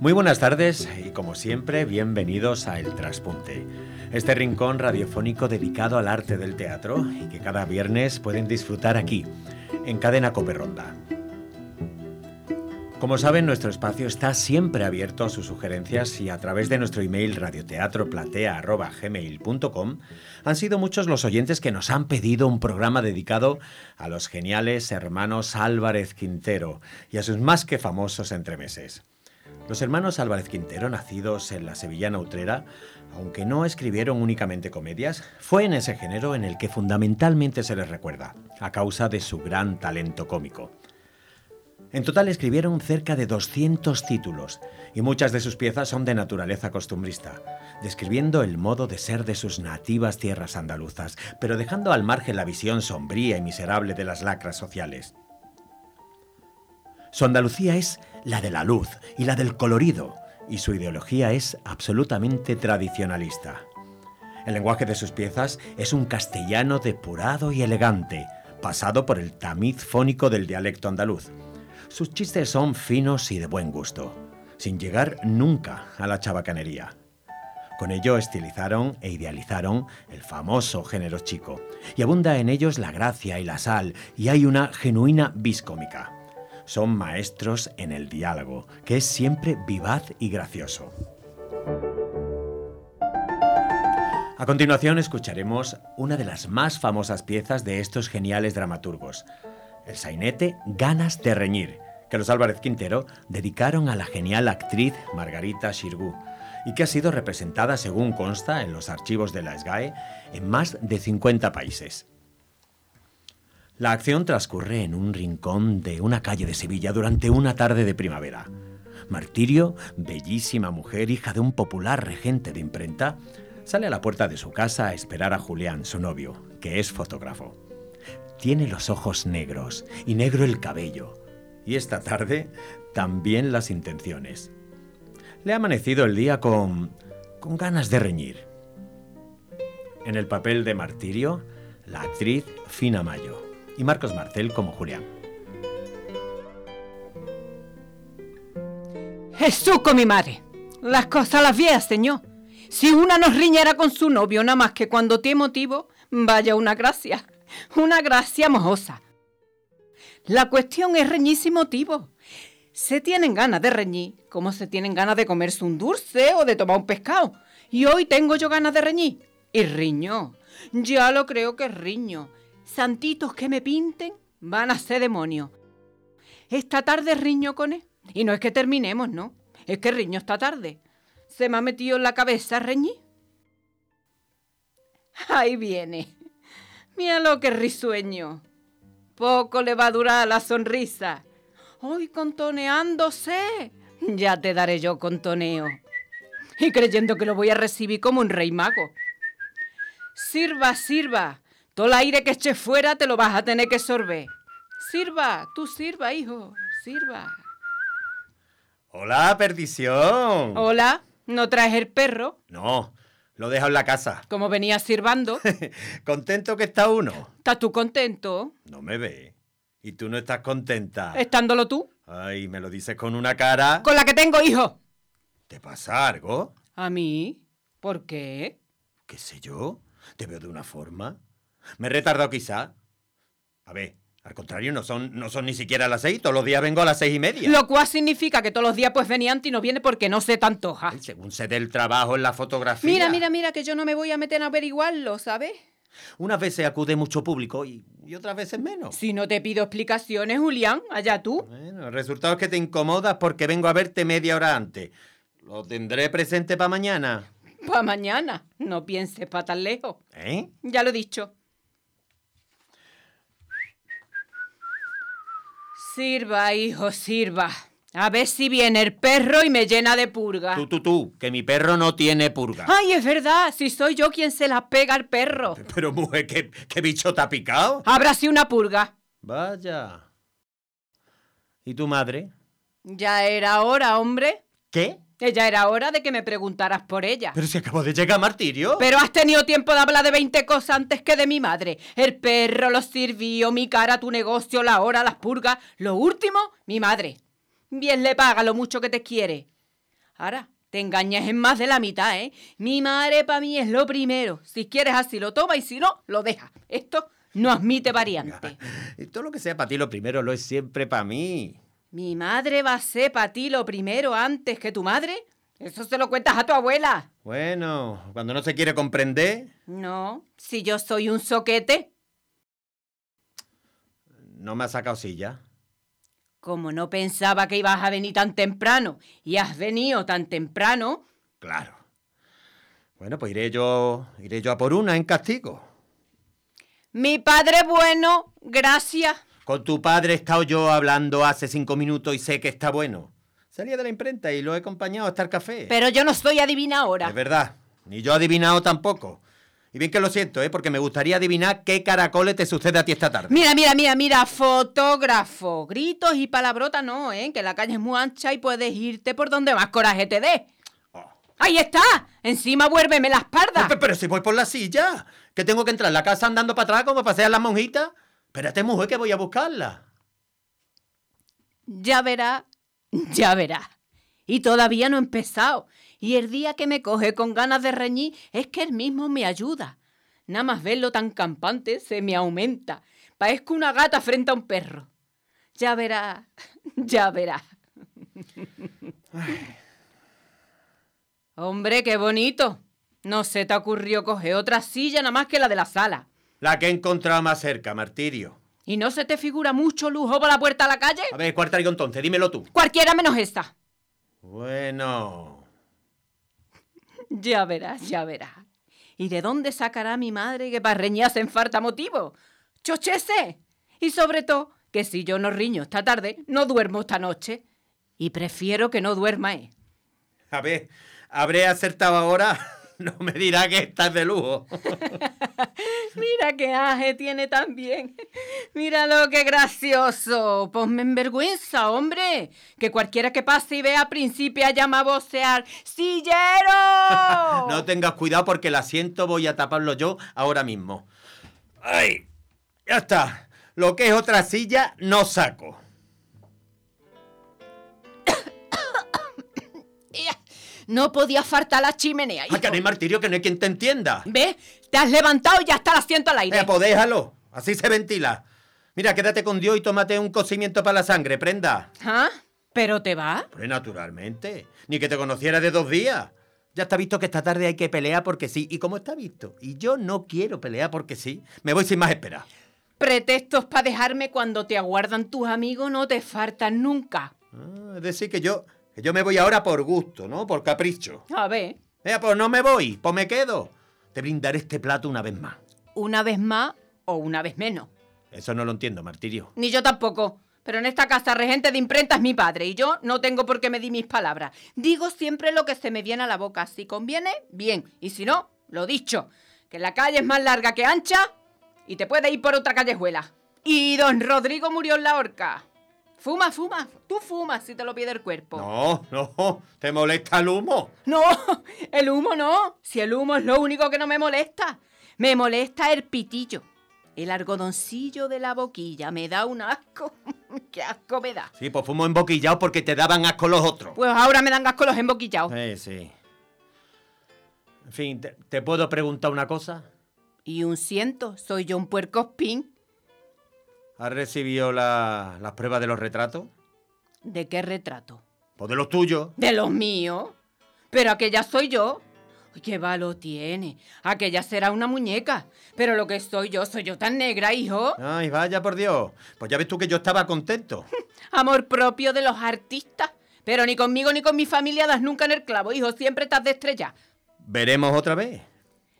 Muy buenas tardes y como siempre bienvenidos a El Traspunte, este rincón radiofónico dedicado al arte del teatro y que cada viernes pueden disfrutar aquí, en Cadena Coperronda. Como saben, nuestro espacio está siempre abierto a sus sugerencias y a través de nuestro email radioteatroplatea.gmail.com han sido muchos los oyentes que nos han pedido un programa dedicado a los geniales hermanos Álvarez Quintero y a sus más que famosos entremeses. Los hermanos Álvarez Quintero, nacidos en la sevillana Utrera, aunque no escribieron únicamente comedias, fue en ese género en el que fundamentalmente se les recuerda, a causa de su gran talento cómico. En total escribieron cerca de 200 títulos y muchas de sus piezas son de naturaleza costumbrista, describiendo el modo de ser de sus nativas tierras andaluzas, pero dejando al margen la visión sombría y miserable de las lacras sociales. Su Andalucía es la de la luz y la del colorido, y su ideología es absolutamente tradicionalista. El lenguaje de sus piezas es un castellano depurado y elegante, pasado por el tamiz fónico del dialecto andaluz. Sus chistes son finos y de buen gusto, sin llegar nunca a la chabacanería. Con ello estilizaron e idealizaron el famoso género chico, y abunda en ellos la gracia y la sal, y hay una genuina viscómica son maestros en el diálogo, que es siempre vivaz y gracioso. A continuación escucharemos una de las más famosas piezas de estos geniales dramaturgos, el sainete Ganas de reñir, que los Álvarez Quintero dedicaron a la genial actriz Margarita Xirgu y que ha sido representada, según consta en los archivos de la SGAE, en más de 50 países. La acción transcurre en un rincón de una calle de Sevilla durante una tarde de primavera. Martirio, bellísima mujer, hija de un popular regente de imprenta, sale a la puerta de su casa a esperar a Julián, su novio, que es fotógrafo. Tiene los ojos negros y negro el cabello, y esta tarde también las intenciones. Le ha amanecido el día con... con ganas de reñir. En el papel de Martirio, la actriz Fina Mayo y Marcos Marcel como Julián. Jesús con mi madre. Las cosas las vías, señor. Si una nos riñera con su novio, nada más que cuando tiene motivo, vaya una gracia. Una gracia mojosa. La cuestión es reñir sin motivo. Se tienen ganas de reñir, como se tienen ganas de comerse un dulce o de tomar un pescado. Y hoy tengo yo ganas de reñir. Y riño. Ya lo creo que riño santitos que me pinten van a ser demonios. Esta tarde riño con él. Y no es que terminemos, no. Es que riño esta tarde. Se me ha metido en la cabeza reñir. Ahí viene. Mira lo que risueño. Poco le va a durar la sonrisa. Hoy contoneándose. Ya te daré yo contoneo. Y creyendo que lo voy a recibir como un rey mago. Sirva, sirva. Todo el aire que eche fuera te lo vas a tener que sorber. Sirva, tú sirva, hijo, sirva. Hola, perdición. Hola, ¿no traes el perro? No, lo dejo en la casa. Como venía sirvando. ¿Contento que está uno? ¿Estás tú contento? No me ve. ¿Y tú no estás contenta? ¿Estándolo tú? Ay, me lo dices con una cara. Con la que tengo, hijo. ¿Te pasa algo? ¿A mí? ¿Por qué? ¿Qué sé yo? ¿Te veo de una forma? ¿Me he retardado quizá? A ver, al contrario, no son, no son ni siquiera las seis, todos los días vengo a las seis y media. Lo cual significa que todos los días pues venía antes y no viene porque no se te antoja. según se dé el trabajo en la fotografía. Mira, mira, mira, que yo no me voy a meter a averiguarlo, ¿sabes? Unas veces acude mucho público y, otras veces menos. Si no te pido explicaciones, Julián, allá tú. Bueno, el resultado es que te incomodas porque vengo a verte media hora antes. Lo tendré presente para mañana. Para mañana. No pienses para tan lejos. ¿Eh? Ya lo he dicho. Sirva, hijo, sirva. A ver si viene el perro y me llena de purga. Tú, tú, tú, que mi perro no tiene purga. Ay, es verdad, si soy yo quien se la pega al perro. Pero, mujer, ¿qué, qué bicho te ha picado? Habrá sido una purga. Vaya. ¿Y tu madre? Ya era hora, hombre. ¿Qué? Ya era hora de que me preguntaras por ella. Pero si acabo de llegar Martirio. Pero has tenido tiempo de hablar de 20 cosas antes que de mi madre. El perro, los sirvió, mi cara, tu negocio, la hora, las purgas. Lo último, mi madre. Bien le paga lo mucho que te quiere. Ahora, te engañas en más de la mitad, ¿eh? Mi madre para mí es lo primero. Si quieres así lo toma y si no, lo deja. Esto no admite variante. Todo lo que sea para ti lo primero lo es siempre para mí. ¿Mi madre va a ser para ti lo primero antes que tu madre? Eso se lo cuentas a tu abuela. Bueno, cuando no se quiere comprender, No, si yo soy un soquete. no me ha sacado silla. Como no pensaba que ibas a venir tan temprano y has venido tan temprano, Claro. Bueno, pues iré yo, iré yo a por una en castigo. mi padre bueno, gracias. Con tu padre he estado yo hablando hace cinco minutos y sé que está bueno. Salía de la imprenta y lo he acompañado hasta el café. Pero yo no soy adivina ahora. Es verdad, ni yo adivinado tampoco. Y bien que lo siento, ¿eh? porque me gustaría adivinar qué caracoles te sucede a ti esta tarde. Mira, mira, mira, mira, fotógrafo. Gritos y palabrotas no, ¿eh? Que la calle es muy ancha y puedes irte por donde más coraje te dé. Oh. ¡Ahí está! Encima vuélveme la espalda. Pero, pero si voy por la silla, que tengo que entrar en la casa andando para atrás como pasean las monjitas. Espérate, mujer, que voy a buscarla. Ya verá, ya verá. Y todavía no he empezado. Y el día que me coge con ganas de reñir es que él mismo me ayuda. Nada más verlo tan campante se me aumenta. Parezco una gata frente a un perro. Ya verá, ya verá. Hombre, qué bonito. No se te ocurrió coger otra silla nada más que la de la sala. La que he encontrado más cerca, martirio. ¿Y no se te figura mucho lujo para la puerta a la calle? A ver, ¿cuál traigo entonces? Dímelo tú. Cualquiera menos esta. Bueno. Ya verás, ya verás. ¿Y de dónde sacará mi madre que para reñir se falta motivo? ¡Chochese! Y sobre todo, que si yo no riño esta tarde, no duermo esta noche. Y prefiero que no duerma, ¿eh? A ver, ¿habré acertado ahora? No me dirá que estás de lujo. Mira qué aje tiene también. Míralo, qué gracioso. Ponme en vergüenza, hombre. Que cualquiera que pase y vea a Principia llama a vocear ¡Sillero! No tengas cuidado porque el asiento voy a taparlo yo ahora mismo. ¡Ay! Ya está. Lo que es otra silla, no saco. No podía faltar la chimenea. ¡Ay, que hijo. no hay martirio, que no hay quien te entienda! ¿Ves? Te has levantado y ya está el asiento al aire. Eh, pues déjalo. Así se ventila. Mira, quédate con Dios y tómate un cocimiento para la sangre, prenda. ¿Ah? ¿Pero te va? Pues naturalmente. Ni que te conociera de dos días. Ya está visto que esta tarde hay que pelear porque sí. ¿Y cómo está visto? Y yo no quiero pelear porque sí. Me voy sin más espera. Pretextos para dejarme cuando te aguardan tus amigos no te faltan nunca. Ah, es decir, que yo, que yo me voy ahora por gusto, ¿no? Por capricho. A ver, Eh, pues no me voy, pues me quedo. Te brindaré este plato una vez más. una vez más o una vez menos. Eso no lo entiendo, Martirio. Ni yo tampoco. Pero en esta casa regente de imprenta es mi padre y yo no tengo por qué medir mis palabras. Digo siempre lo que se me viene a la boca. Si conviene, bien. Y si no, lo dicho. Que la calle es más larga que ancha y te puedes ir por otra callejuela. Y don Rodrigo murió en la horca. Fuma, fuma. Tú fumas si te lo pide el cuerpo. No, no, ¿te molesta el humo? No, el humo no. Si el humo es lo único que no me molesta. Me molesta el pitillo. El algodoncillo de la boquilla me da un asco. ¿Qué asco me da? Sí, pues fumo emboquillado porque te daban asco los otros. Pues ahora me dan asco los emboquillados. Sí, sí. En fin, ¿te, te puedo preguntar una cosa? Y un ciento, soy yo un puerco spin. ¿Has recibido la- las pruebas de los retratos? ¿De qué retrato? Pues de los tuyos. De los míos. Pero aquella soy yo. ¿Qué valor tiene? Aquella será una muñeca. Pero lo que soy yo, soy yo tan negra, hijo. Ay, vaya por Dios. Pues ya ves tú que yo estaba contento. Amor propio de los artistas. Pero ni conmigo ni con mi familia das nunca en el clavo, hijo. Siempre estás de estrella. Veremos otra vez.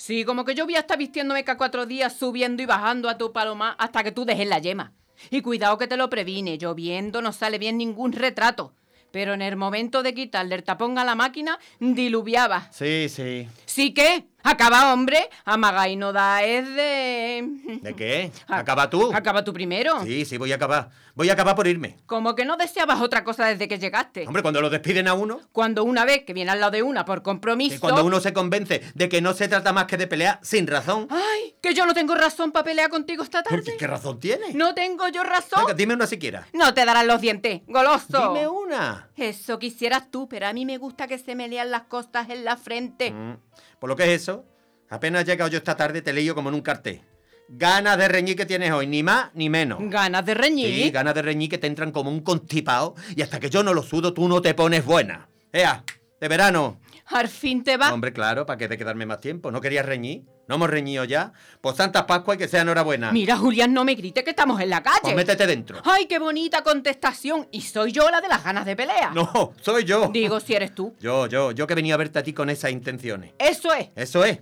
Sí, como que yo voy a estar vistiéndome cada cuatro días, subiendo y bajando a tu paloma hasta que tú dejes la yema. Y cuidado que te lo previne, lloviendo no sale bien ningún retrato. Pero en el momento de quitarle el tapón a la máquina, diluviaba. Sí, sí. Sí que, acaba hombre, amaga y no da es de... ¿De qué? ¿Acaba tú? Acaba tú primero. Sí, sí, voy a acabar. Voy a acabar por irme. Como que no deseabas otra cosa desde que llegaste. Hombre, cuando lo despiden a uno, Cuando una vez que viene al lado de una por compromiso... que cuando uno se convence de que no se trata más que de pelear sin razón. ¡Ay! Que yo no tengo razón para pelear contigo esta tarde. ¿Qué, qué razón tiene? No tengo yo razón. Venga, dime una siquiera. No te darán los dientes, goloso. Dime una. Eso quisieras tú, pero a mí me gusta que se me lean las costas en la frente. Mm, ¿Por lo que es eso? Apenas he llegado yo esta tarde, te leído como en un cartel. Ganas de reñir que tienes hoy, ni más ni menos. ¿Ganas de reñir? Sí, ganas de reñir que te entran como un constipado y hasta que yo no lo sudo tú no te pones buena. ¡Ea! ¡De verano! Al fin te va. Hombre, claro, ¿para qué de quedarme más tiempo? ¿No querías reñir? ¿No hemos reñido ya? Pues Santa Pascua y que sea enhorabuena. Mira, Julián, no me grite que estamos en la calle. Pues métete dentro. ¡Ay, qué bonita contestación! Y soy yo la de las ganas de pelea. No, soy yo. Digo, si eres tú. Yo, yo, yo que venía a verte a ti con esas intenciones. Eso es, Eso es.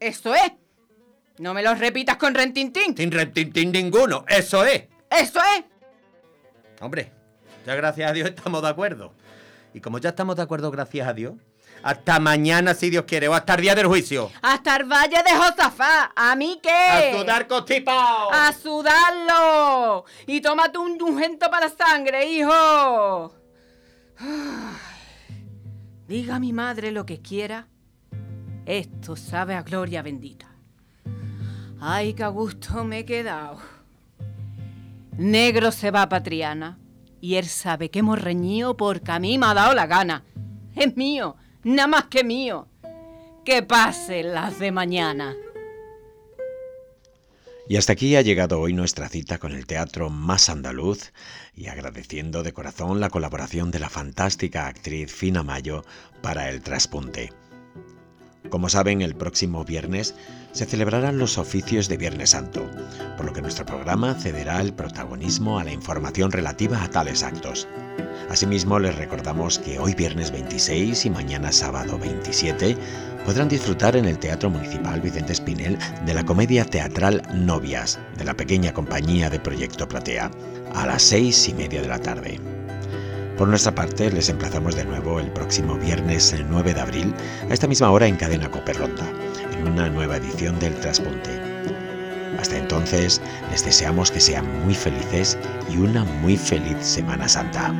eso es. No me lo repitas con rentintín. Sin retintín ninguno. Eso es. Eso es. Hombre, ya gracias a Dios estamos de acuerdo. Y como ya estamos de acuerdo, gracias a Dios, hasta mañana, si Dios quiere, o hasta el día del juicio. Hasta el valle de Josafá. ¿A mí qué? ¡A sudar constipado! ¡A sudarlo! Y tómate un ungento para la sangre, hijo. Diga mi madre lo que quiera. Esto sabe a gloria bendita. Ay, qué a gusto me he quedado. Negro se va a Patriana. Y él sabe que hemos reñido porque a mí me ha dado la gana. Es mío, nada más que mío. Que pasen las de mañana. Y hasta aquí ha llegado hoy nuestra cita con el teatro más andaluz y agradeciendo de corazón la colaboración de la fantástica actriz Fina Mayo para el traspunte. Como saben, el próximo viernes se celebrarán los oficios de Viernes Santo, por lo que nuestro programa cederá el protagonismo a la información relativa a tales actos. Asimismo, les recordamos que hoy viernes 26 y mañana sábado 27 podrán disfrutar en el Teatro Municipal Vicente Espinel de la comedia teatral Novias, de la pequeña compañía de Proyecto Platea, a las seis y media de la tarde. Por nuestra parte, les emplazamos de nuevo el próximo viernes 9 de abril a esta misma hora en Cadena Coperronda, en una nueva edición del Traspunte. Hasta entonces, les deseamos que sean muy felices y una muy feliz Semana Santa.